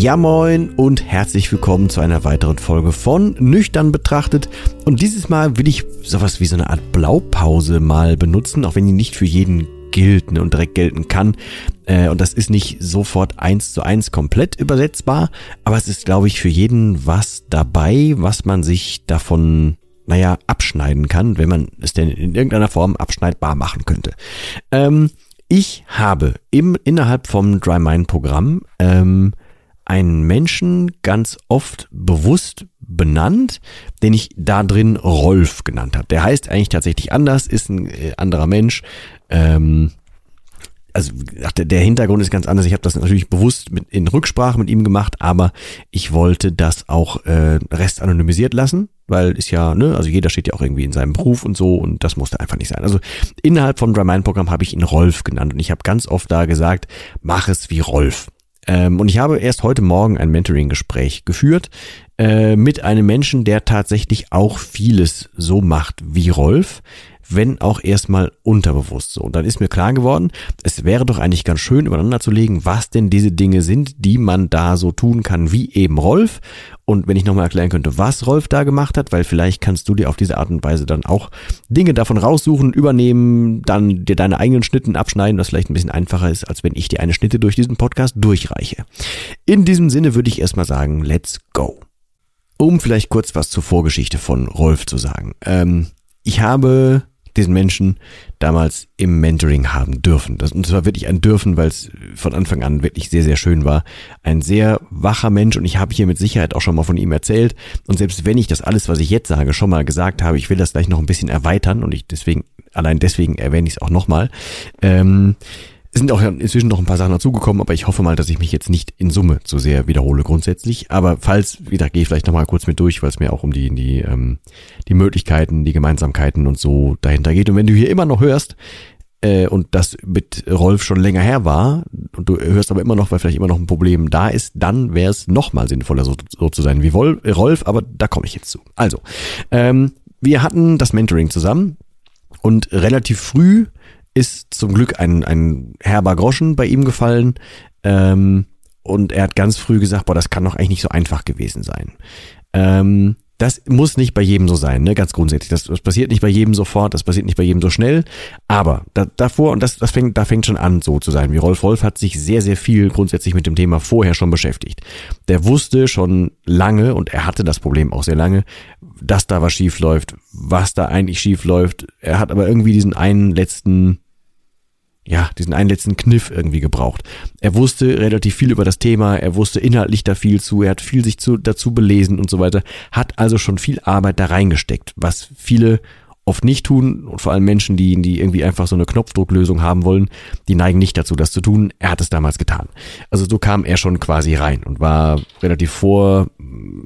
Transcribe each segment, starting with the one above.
Ja moin und herzlich willkommen zu einer weiteren Folge von Nüchtern betrachtet. Und dieses Mal will ich sowas wie so eine Art Blaupause mal benutzen, auch wenn die nicht für jeden gilt ne, und direkt gelten kann. Äh, und das ist nicht sofort eins zu eins komplett übersetzbar, aber es ist, glaube ich, für jeden was dabei, was man sich davon naja, abschneiden kann, wenn man es denn in irgendeiner Form abschneidbar machen könnte. Ähm, ich habe im, innerhalb vom Dry Mind Programm ähm, einen Menschen ganz oft bewusst benannt, den ich da drin Rolf genannt habe. Der heißt eigentlich tatsächlich anders, ist ein äh, anderer Mensch. Ähm, also der Hintergrund ist ganz anders. Ich habe das natürlich bewusst mit, in Rücksprache mit ihm gemacht, aber ich wollte das auch äh, rest anonymisiert lassen, weil ist ja, ne, also jeder steht ja auch irgendwie in seinem Beruf und so und das musste einfach nicht sein. Also innerhalb vom Dry-Mind-Programm habe ich ihn Rolf genannt und ich habe ganz oft da gesagt, mach es wie Rolf. Ähm, und ich habe erst heute Morgen ein Mentoring-Gespräch geführt äh, mit einem Menschen, der tatsächlich auch vieles so macht wie Rolf, wenn auch erstmal unterbewusst so. Und dann ist mir klar geworden, es wäre doch eigentlich ganz schön übereinander zu legen, was denn diese Dinge sind, die man da so tun kann wie eben Rolf. Und wenn ich nochmal erklären könnte, was Rolf da gemacht hat, weil vielleicht kannst du dir auf diese Art und Weise dann auch Dinge davon raussuchen, übernehmen, dann dir deine eigenen Schnitten abschneiden, was vielleicht ein bisschen einfacher ist, als wenn ich dir eine Schnitte durch diesen Podcast durchreiche. In diesem Sinne würde ich erstmal sagen, let's go. Um vielleicht kurz was zur Vorgeschichte von Rolf zu sagen. Ähm, ich habe diesen Menschen damals im Mentoring haben dürfen. Das, und zwar wirklich ein Dürfen, weil es von Anfang an wirklich sehr, sehr schön war. Ein sehr wacher Mensch und ich habe hier mit Sicherheit auch schon mal von ihm erzählt. Und selbst wenn ich das alles, was ich jetzt sage, schon mal gesagt habe, ich will das gleich noch ein bisschen erweitern und ich deswegen, allein deswegen erwähne ich es auch nochmal. Ähm, es sind auch inzwischen noch ein paar Sachen dazugekommen, aber ich hoffe mal, dass ich mich jetzt nicht in Summe zu sehr wiederhole grundsätzlich. Aber falls, wieder gehe ich vielleicht nochmal kurz mit durch, weil es mir auch um die, die, ähm, die Möglichkeiten, die Gemeinsamkeiten und so dahinter geht. Und wenn du hier immer noch hörst, äh, und das mit Rolf schon länger her war, und du hörst aber immer noch, weil vielleicht immer noch ein Problem da ist, dann wäre es nochmal sinnvoller, so, so zu sein wie Rolf, aber da komme ich jetzt zu. Also, ähm, wir hatten das Mentoring zusammen und relativ früh ist zum Glück ein, ein herber Groschen bei ihm gefallen. Ähm, und er hat ganz früh gesagt, boah, das kann doch eigentlich nicht so einfach gewesen sein. Ähm, das muss nicht bei jedem so sein, ne? ganz grundsätzlich. Das, das, passiert nicht bei jedem sofort, das passiert nicht bei jedem so schnell. Aber da, davor, und das, das fängt, da fängt schon an, so zu sein. Wie Rolf Wolf hat sich sehr, sehr viel grundsätzlich mit dem Thema vorher schon beschäftigt. Der wusste schon lange, und er hatte das Problem auch sehr lange, dass da was schief läuft, was da eigentlich schief läuft. Er hat aber irgendwie diesen einen letzten ja, diesen einen letzten Kniff irgendwie gebraucht. Er wusste relativ viel über das Thema, er wusste inhaltlich da viel zu, er hat viel sich zu, dazu belesen und so weiter, hat also schon viel Arbeit da reingesteckt, was viele oft nicht tun und vor allem Menschen, die, die irgendwie einfach so eine Knopfdrucklösung haben wollen, die neigen nicht dazu, das zu tun. Er hat es damals getan. Also so kam er schon quasi rein und war relativ vor,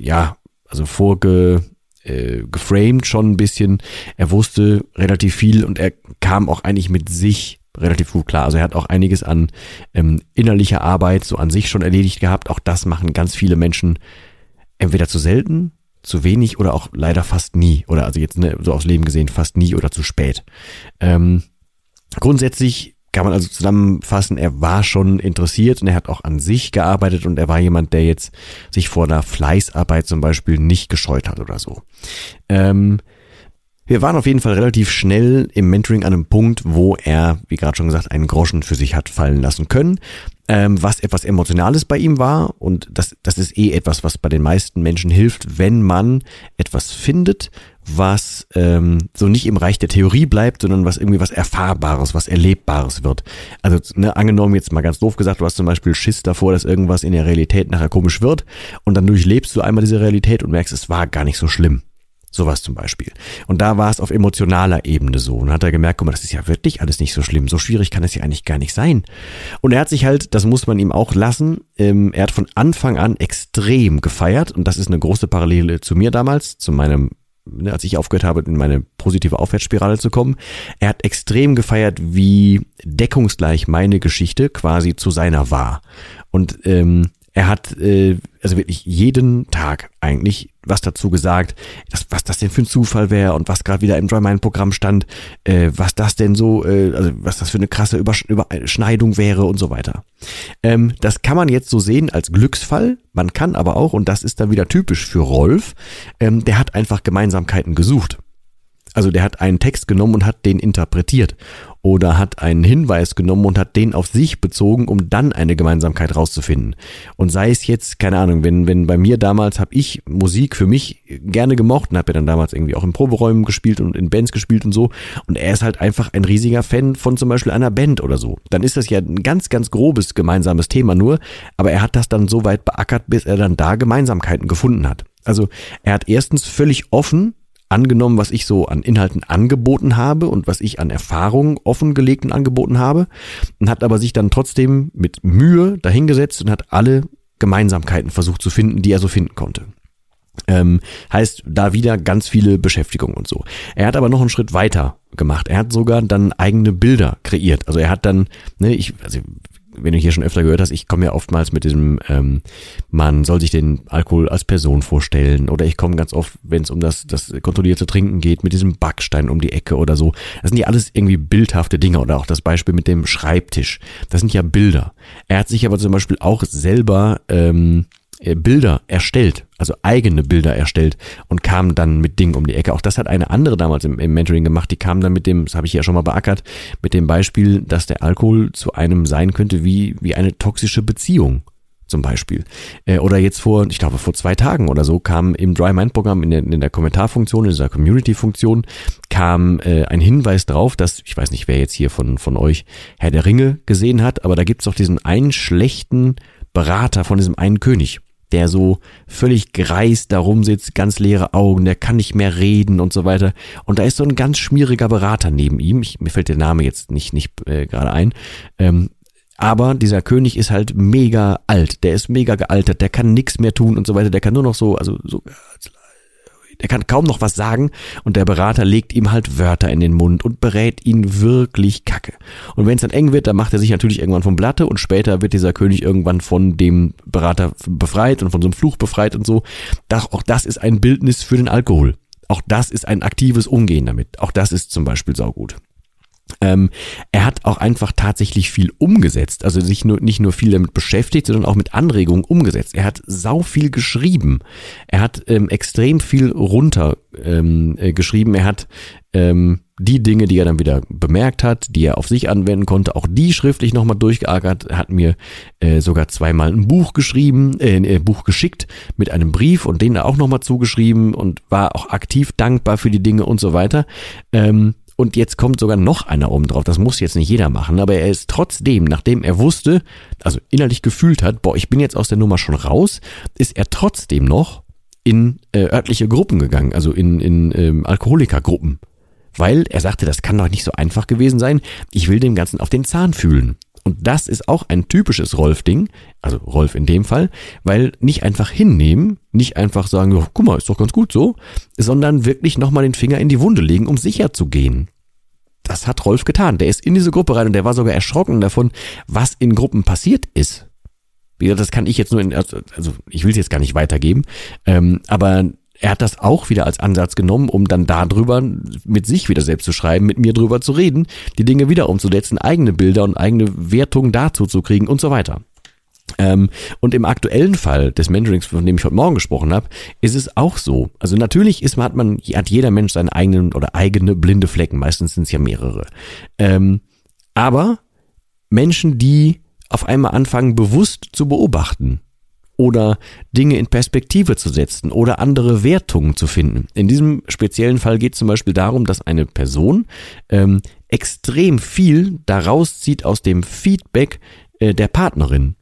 ja, also vorge, äh, geframed schon ein bisschen. Er wusste relativ viel und er kam auch eigentlich mit sich relativ gut klar. Also er hat auch einiges an ähm, innerlicher Arbeit so an sich schon erledigt gehabt. Auch das machen ganz viele Menschen entweder zu selten, zu wenig oder auch leider fast nie. Oder also jetzt ne, so aufs Leben gesehen fast nie oder zu spät. Ähm, grundsätzlich kann man also zusammenfassen, er war schon interessiert und er hat auch an sich gearbeitet und er war jemand, der jetzt sich vor der Fleißarbeit zum Beispiel nicht gescheut hat oder so. Ähm, wir waren auf jeden Fall relativ schnell im Mentoring an einem Punkt, wo er, wie gerade schon gesagt, einen Groschen für sich hat fallen lassen können. ähm, was etwas Emotionales bei ihm war. Und das, das ist eh etwas, was bei den meisten Menschen hilft, wenn man etwas findet, was ähm, so nicht im Reich der Theorie bleibt, sondern was irgendwie was Erfahrbares, was Erlebbares wird. Also ne, angenommen jetzt mal ganz doof gesagt, du hast zum Beispiel Schiss davor, dass irgendwas in der Realität nachher komisch wird und dann durchlebst du einmal diese Realität und merkst, es war gar nicht so schlimm. Sowas zum Beispiel. Und da war es auf emotionaler Ebene so. Und hat er gemerkt, guck mal, das ist ja wirklich alles nicht so schlimm. So schwierig kann es ja eigentlich gar nicht sein. Und er hat sich halt, das muss man ihm auch lassen, ähm, er hat von Anfang an extrem gefeiert. Und das ist eine große Parallele zu mir damals, zu meinem ne, als ich aufgehört habe, in meine positive Aufwärtsspirale zu kommen. Er hat extrem gefeiert, wie deckungsgleich meine Geschichte quasi zu seiner war. Und ähm, er hat äh, also wirklich jeden Tag eigentlich was dazu gesagt, dass, was das denn für ein Zufall wäre und was gerade wieder im Dry-Mind-Programm stand, äh, was das denn so, äh, also was das für eine krasse Übersch Überschneidung wäre und so weiter. Ähm, das kann man jetzt so sehen als Glücksfall. Man kann aber auch, und das ist dann wieder typisch für Rolf, ähm, der hat einfach Gemeinsamkeiten gesucht. Also der hat einen Text genommen und hat den interpretiert oder hat einen Hinweis genommen und hat den auf sich bezogen, um dann eine Gemeinsamkeit rauszufinden. Und sei es jetzt, keine Ahnung, wenn, wenn bei mir damals habe ich Musik für mich gerne gemocht und habe ja dann damals irgendwie auch in Proberäumen gespielt und in Bands gespielt und so. Und er ist halt einfach ein riesiger Fan von zum Beispiel einer Band oder so. Dann ist das ja ein ganz, ganz grobes gemeinsames Thema nur, aber er hat das dann so weit beackert, bis er dann da Gemeinsamkeiten gefunden hat. Also er hat erstens völlig offen angenommen, was ich so an Inhalten angeboten habe und was ich an Erfahrungen offengelegt und angeboten habe und hat aber sich dann trotzdem mit Mühe dahingesetzt und hat alle Gemeinsamkeiten versucht zu finden, die er so finden konnte. Ähm, heißt da wieder ganz viele Beschäftigung und so. Er hat aber noch einen Schritt weiter gemacht. Er hat sogar dann eigene Bilder kreiert. Also er hat dann, ne, ich, also wenn du hier schon öfter gehört hast, ich komme ja oftmals mit diesem, ähm, man soll sich den Alkohol als Person vorstellen oder ich komme ganz oft, wenn es um das, das kontrollierte Trinken geht, mit diesem Backstein um die Ecke oder so. Das sind ja alles irgendwie bildhafte Dinge oder auch das Beispiel mit dem Schreibtisch. Das sind ja Bilder. Er hat sich aber zum Beispiel auch selber ähm, äh, Bilder erstellt, also eigene Bilder erstellt und kam dann mit Dingen um die Ecke. Auch das hat eine andere damals im, im Mentoring gemacht, die kam dann mit dem, das habe ich ja schon mal beackert, mit dem Beispiel, dass der Alkohol zu einem sein könnte wie, wie eine toxische Beziehung zum Beispiel. Äh, oder jetzt vor, ich glaube vor zwei Tagen oder so, kam im Dry Mind Programm in der, in der Kommentarfunktion, in dieser Community-Funktion, kam äh, ein Hinweis drauf, dass, ich weiß nicht, wer jetzt hier von, von euch Herr der Ringe gesehen hat, aber da gibt's doch diesen einen schlechten Berater von diesem einen König der so völlig greist da rumsitzt, ganz leere Augen, der kann nicht mehr reden und so weiter. Und da ist so ein ganz schmieriger Berater neben ihm. Ich, mir fällt der Name jetzt nicht, nicht äh, gerade ein. Ähm, aber dieser König ist halt mega alt, der ist mega gealtert, der kann nichts mehr tun und so weiter, der kann nur noch so, also so der kann kaum noch was sagen und der Berater legt ihm halt Wörter in den Mund und berät ihn wirklich kacke. Und wenn es dann eng wird, dann macht er sich natürlich irgendwann vom Blatte und später wird dieser König irgendwann von dem Berater befreit und von so einem Fluch befreit und so. Das, auch das ist ein Bildnis für den Alkohol. Auch das ist ein aktives Umgehen damit. Auch das ist zum Beispiel saugut. Ähm, er hat auch einfach tatsächlich viel umgesetzt, also sich nur, nicht nur viel damit beschäftigt, sondern auch mit Anregungen umgesetzt. Er hat sau viel geschrieben. Er hat ähm, extrem viel runter ähm, äh, geschrieben. Er hat ähm, die Dinge, die er dann wieder bemerkt hat, die er auf sich anwenden konnte, auch die schriftlich nochmal durchgeackert, Er hat mir äh, sogar zweimal ein Buch geschrieben, äh, ein äh, Buch geschickt mit einem Brief und den auch nochmal zugeschrieben und war auch aktiv dankbar für die Dinge und so weiter. Ähm, und jetzt kommt sogar noch einer oben drauf. Das muss jetzt nicht jeder machen, aber er ist trotzdem, nachdem er wusste, also innerlich gefühlt hat, boah, ich bin jetzt aus der Nummer schon raus, ist er trotzdem noch in äh, örtliche Gruppen gegangen, also in, in ähm, Alkoholikergruppen. Weil er sagte, das kann doch nicht so einfach gewesen sein. Ich will dem Ganzen auf den Zahn fühlen. Und das ist auch ein typisches Rolf-Ding, also Rolf in dem Fall, weil nicht einfach hinnehmen, nicht einfach sagen, oh, guck mal, ist doch ganz gut so, sondern wirklich nochmal den Finger in die Wunde legen, um sicher zu gehen. Das hat Rolf getan. Der ist in diese Gruppe rein und der war sogar erschrocken davon, was in Gruppen passiert ist. Wie gesagt, das kann ich jetzt nur in, also ich will es jetzt gar nicht weitergeben, ähm, aber er hat das auch wieder als Ansatz genommen, um dann darüber mit sich wieder selbst zu schreiben, mit mir drüber zu reden, die Dinge wieder umzusetzen, eigene Bilder und eigene Wertungen dazu zu kriegen und so weiter. Ähm, und im aktuellen Fall des Mentorings, von dem ich heute Morgen gesprochen habe, ist es auch so. Also natürlich ist, hat man, hat jeder Mensch seine eigenen oder eigene blinde Flecken. Meistens sind es ja mehrere. Ähm, aber Menschen, die auf einmal anfangen, bewusst zu beobachten oder Dinge in Perspektive zu setzen oder andere Wertungen zu finden. In diesem speziellen Fall geht es zum Beispiel darum, dass eine Person ähm, extrem viel daraus zieht aus dem Feedback äh, der Partnerin.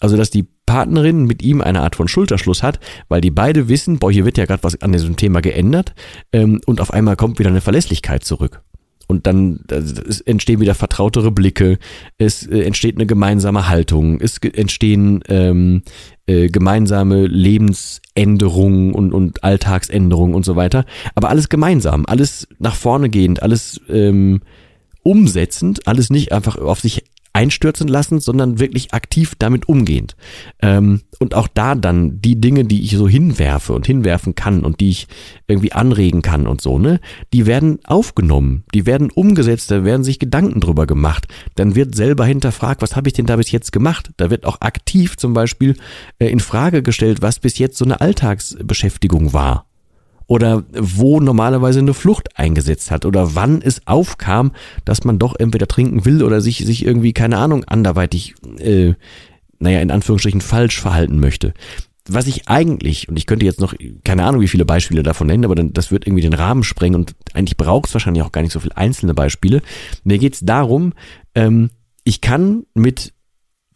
Also dass die Partnerin mit ihm eine Art von Schulterschluss hat, weil die beide wissen, boah, hier wird ja gerade was an diesem Thema geändert ähm, und auf einmal kommt wieder eine Verlässlichkeit zurück. Und dann es entstehen wieder vertrautere Blicke, es äh, entsteht eine gemeinsame Haltung, es entstehen ähm, äh, gemeinsame Lebensänderungen und, und Alltagsänderungen und so weiter. Aber alles gemeinsam, alles nach vorne gehend, alles ähm, umsetzend, alles nicht einfach auf sich einstürzen lassen, sondern wirklich aktiv damit umgehend. Ähm, und auch da dann die Dinge, die ich so hinwerfe und hinwerfen kann und die ich irgendwie anregen kann und so, ne, die werden aufgenommen, die werden umgesetzt, da werden sich Gedanken drüber gemacht. Dann wird selber hinterfragt, was habe ich denn da bis jetzt gemacht? Da wird auch aktiv zum Beispiel äh, in Frage gestellt, was bis jetzt so eine Alltagsbeschäftigung war oder wo normalerweise eine Flucht eingesetzt hat oder wann es aufkam, dass man doch entweder trinken will oder sich, sich irgendwie, keine Ahnung, anderweitig, äh, naja, in Anführungsstrichen falsch verhalten möchte. Was ich eigentlich, und ich könnte jetzt noch, keine Ahnung, wie viele Beispiele davon nennen, aber dann, das wird irgendwie den Rahmen sprengen und eigentlich braucht es wahrscheinlich auch gar nicht so viele einzelne Beispiele. Mir geht es darum, ähm, ich kann mit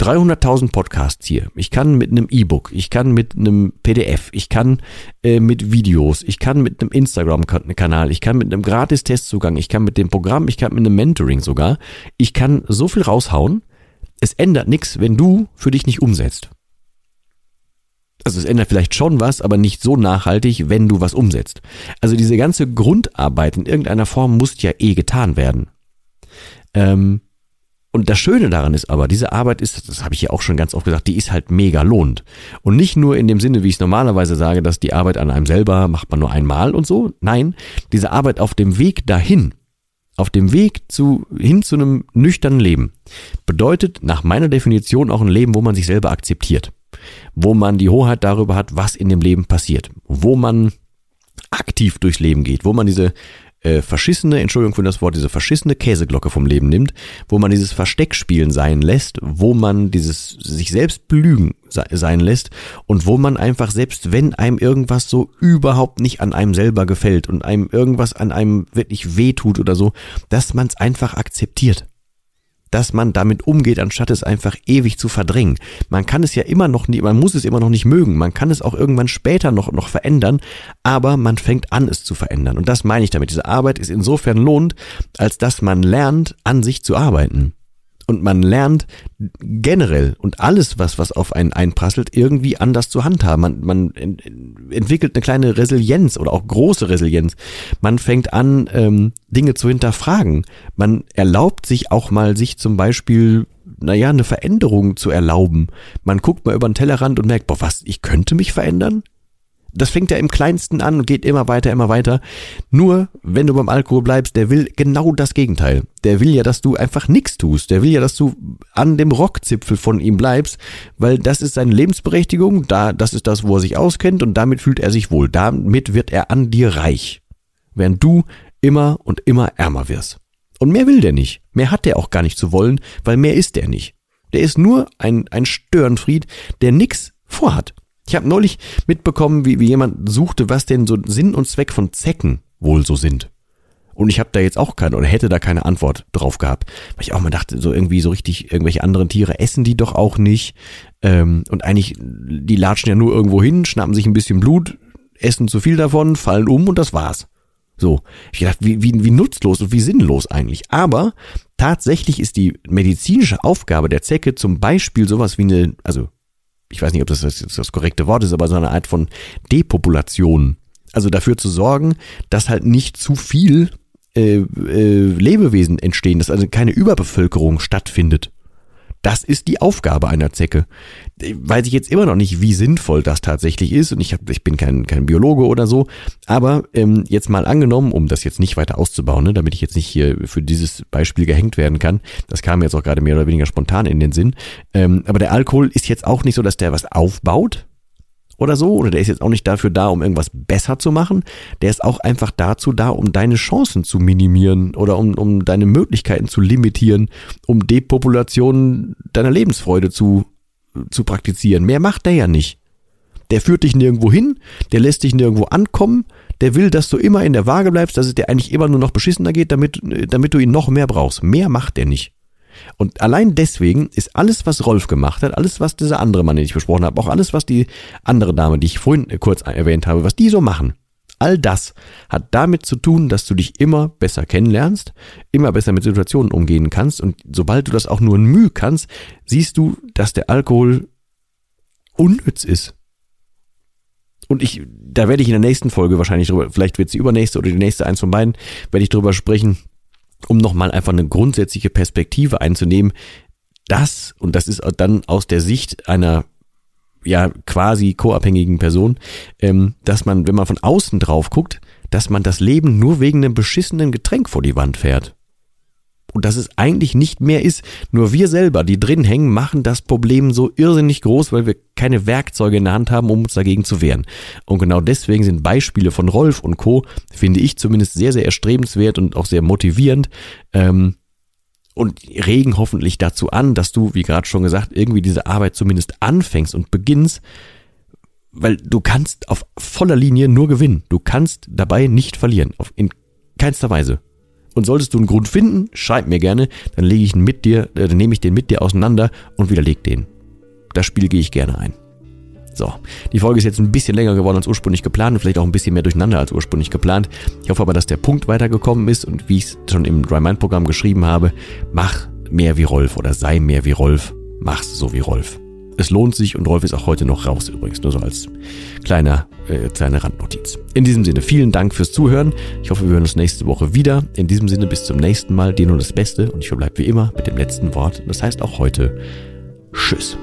300.000 Podcasts hier. Ich kann mit einem E-Book, ich kann mit einem PDF, ich kann äh, mit Videos, ich kann mit einem Instagram-Kanal, ich kann mit einem Gratis-Testzugang, ich kann mit dem Programm, ich kann mit einem Mentoring sogar. Ich kann so viel raushauen. Es ändert nichts, wenn du für dich nicht umsetzt. Also es ändert vielleicht schon was, aber nicht so nachhaltig, wenn du was umsetzt. Also diese ganze Grundarbeit in irgendeiner Form muss ja eh getan werden. Ähm, und das Schöne daran ist aber, diese Arbeit ist, das habe ich ja auch schon ganz oft gesagt, die ist halt mega lohnt. Und nicht nur in dem Sinne, wie ich es normalerweise sage, dass die Arbeit an einem selber macht man nur einmal und so. Nein, diese Arbeit auf dem Weg dahin, auf dem Weg zu, hin zu einem nüchternen Leben, bedeutet nach meiner Definition auch ein Leben, wo man sich selber akzeptiert. Wo man die Hoheit darüber hat, was in dem Leben passiert. Wo man aktiv durchs Leben geht, wo man diese äh, verschissene, Entschuldigung für das Wort, diese verschissene Käseglocke vom Leben nimmt, wo man dieses Versteckspielen sein lässt, wo man dieses sich selbst belügen sein lässt und wo man einfach selbst wenn einem irgendwas so überhaupt nicht an einem selber gefällt und einem irgendwas an einem wirklich wehtut oder so, dass man es einfach akzeptiert dass man damit umgeht, anstatt es einfach ewig zu verdrängen. Man kann es ja immer noch nie, man muss es immer noch nicht mögen. Man kann es auch irgendwann später noch, noch verändern, aber man fängt an, es zu verändern. Und das meine ich damit. Diese Arbeit ist insofern lohnt, als dass man lernt, an sich zu arbeiten und man lernt generell und alles, was, was auf einen einprasselt, irgendwie anders zu handhaben. Man, man entwickelt eine kleine Resilienz oder auch große Resilienz. Man fängt an, ähm, Dinge zu hinterfragen. Man erlaubt sich auch mal, sich zum Beispiel naja, eine Veränderung zu erlauben. Man guckt mal über den Tellerrand und merkt, boah, was, ich könnte mich verändern? Das fängt ja im kleinsten an und geht immer weiter, immer weiter. Nur, wenn du beim Alkohol bleibst, der will genau das Gegenteil. Der will ja, dass du einfach nichts tust. Der will ja, dass du an dem Rockzipfel von ihm bleibst, weil das ist seine Lebensberechtigung, da, das ist das, wo er sich auskennt und damit fühlt er sich wohl. Damit wird er an dir reich. Während du immer und immer ärmer wirst. Und mehr will der nicht. Mehr hat der auch gar nicht zu wollen, weil mehr ist der nicht. Der ist nur ein, ein Störenfried, der nix vorhat. Ich habe neulich mitbekommen, wie, wie jemand suchte, was denn so Sinn und Zweck von Zecken wohl so sind. Und ich habe da jetzt auch keine oder hätte da keine Antwort drauf gehabt. Weil ich auch mal dachte, so irgendwie so richtig, irgendwelche anderen Tiere essen die doch auch nicht. Ähm, und eigentlich, die latschen ja nur irgendwo hin, schnappen sich ein bisschen Blut, essen zu viel davon, fallen um und das war's. So. Ich dachte, wie, wie, wie nutzlos und wie sinnlos eigentlich. Aber tatsächlich ist die medizinische Aufgabe der Zecke zum Beispiel sowas wie eine, also ich weiß nicht, ob das das, das korrekte Wort ist, aber so eine Art von Depopulation. Also dafür zu sorgen, dass halt nicht zu viel äh, äh, Lebewesen entstehen, dass also keine Überbevölkerung stattfindet. Das ist die Aufgabe einer Zecke. Weiß ich jetzt immer noch nicht, wie sinnvoll das tatsächlich ist. Und ich, hab, ich bin kein, kein Biologe oder so. Aber ähm, jetzt mal angenommen, um das jetzt nicht weiter auszubauen, ne, damit ich jetzt nicht hier für dieses Beispiel gehängt werden kann. Das kam jetzt auch gerade mehr oder weniger spontan in den Sinn. Ähm, aber der Alkohol ist jetzt auch nicht so, dass der was aufbaut, oder so, oder der ist jetzt auch nicht dafür da, um irgendwas besser zu machen. Der ist auch einfach dazu da, um deine Chancen zu minimieren oder um, um deine Möglichkeiten zu limitieren, um Depopulation deiner Lebensfreude zu, zu praktizieren. Mehr macht der ja nicht. Der führt dich nirgendwo hin, der lässt dich nirgendwo ankommen, der will, dass du immer in der Waage bleibst, dass es dir eigentlich immer nur noch beschissener geht, damit, damit du ihn noch mehr brauchst. Mehr macht der nicht. Und allein deswegen ist alles, was Rolf gemacht hat, alles, was dieser andere Mann, den ich besprochen habe, auch alles, was die andere Dame, die ich vorhin kurz erwähnt habe, was die so machen, all das hat damit zu tun, dass du dich immer besser kennenlernst, immer besser mit Situationen umgehen kannst und sobald du das auch nur ein Mühe kannst, siehst du, dass der Alkohol unnütz ist. Und ich, da werde ich in der nächsten Folge wahrscheinlich drüber, vielleicht wird sie übernächste oder die nächste eins von beiden, werde ich drüber sprechen, um nochmal einfach eine grundsätzliche Perspektive einzunehmen, das, und das ist dann aus der Sicht einer ja quasi co-abhängigen Person, ähm, dass man, wenn man von außen drauf guckt, dass man das Leben nur wegen einem beschissenen Getränk vor die Wand fährt und dass es eigentlich nicht mehr ist. Nur wir selber, die drin hängen, machen das Problem so irrsinnig groß, weil wir keine Werkzeuge in der Hand haben, um uns dagegen zu wehren. Und genau deswegen sind Beispiele von Rolf und Co., finde ich zumindest sehr, sehr erstrebenswert und auch sehr motivierend. Ähm, und regen hoffentlich dazu an, dass du, wie gerade schon gesagt, irgendwie diese Arbeit zumindest anfängst und beginnst, weil du kannst auf voller Linie nur gewinnen. Du kannst dabei nicht verlieren. Auf, in keinster Weise. Und solltest du einen Grund finden, schreib mir gerne, dann lege ich ihn mit dir, äh, dann nehme ich den mit dir auseinander und widerleg den. Das Spiel gehe ich gerne ein. So, die Folge ist jetzt ein bisschen länger geworden als ursprünglich geplant und vielleicht auch ein bisschen mehr durcheinander als ursprünglich geplant. Ich hoffe aber, dass der Punkt weitergekommen ist und wie ich es schon im Dry Mind Programm geschrieben habe, mach mehr wie Rolf oder sei mehr wie Rolf, mach's so wie Rolf. Es lohnt sich und Rolf ist auch heute noch raus übrigens, nur so als kleiner, äh, kleine Randnotiz. In diesem Sinne, vielen Dank fürs Zuhören. Ich hoffe, wir hören uns nächste Woche wieder. In diesem Sinne, bis zum nächsten Mal. Dir nur das Beste und ich verbleibe wie immer mit dem letzten Wort. Das heißt auch heute Tschüss.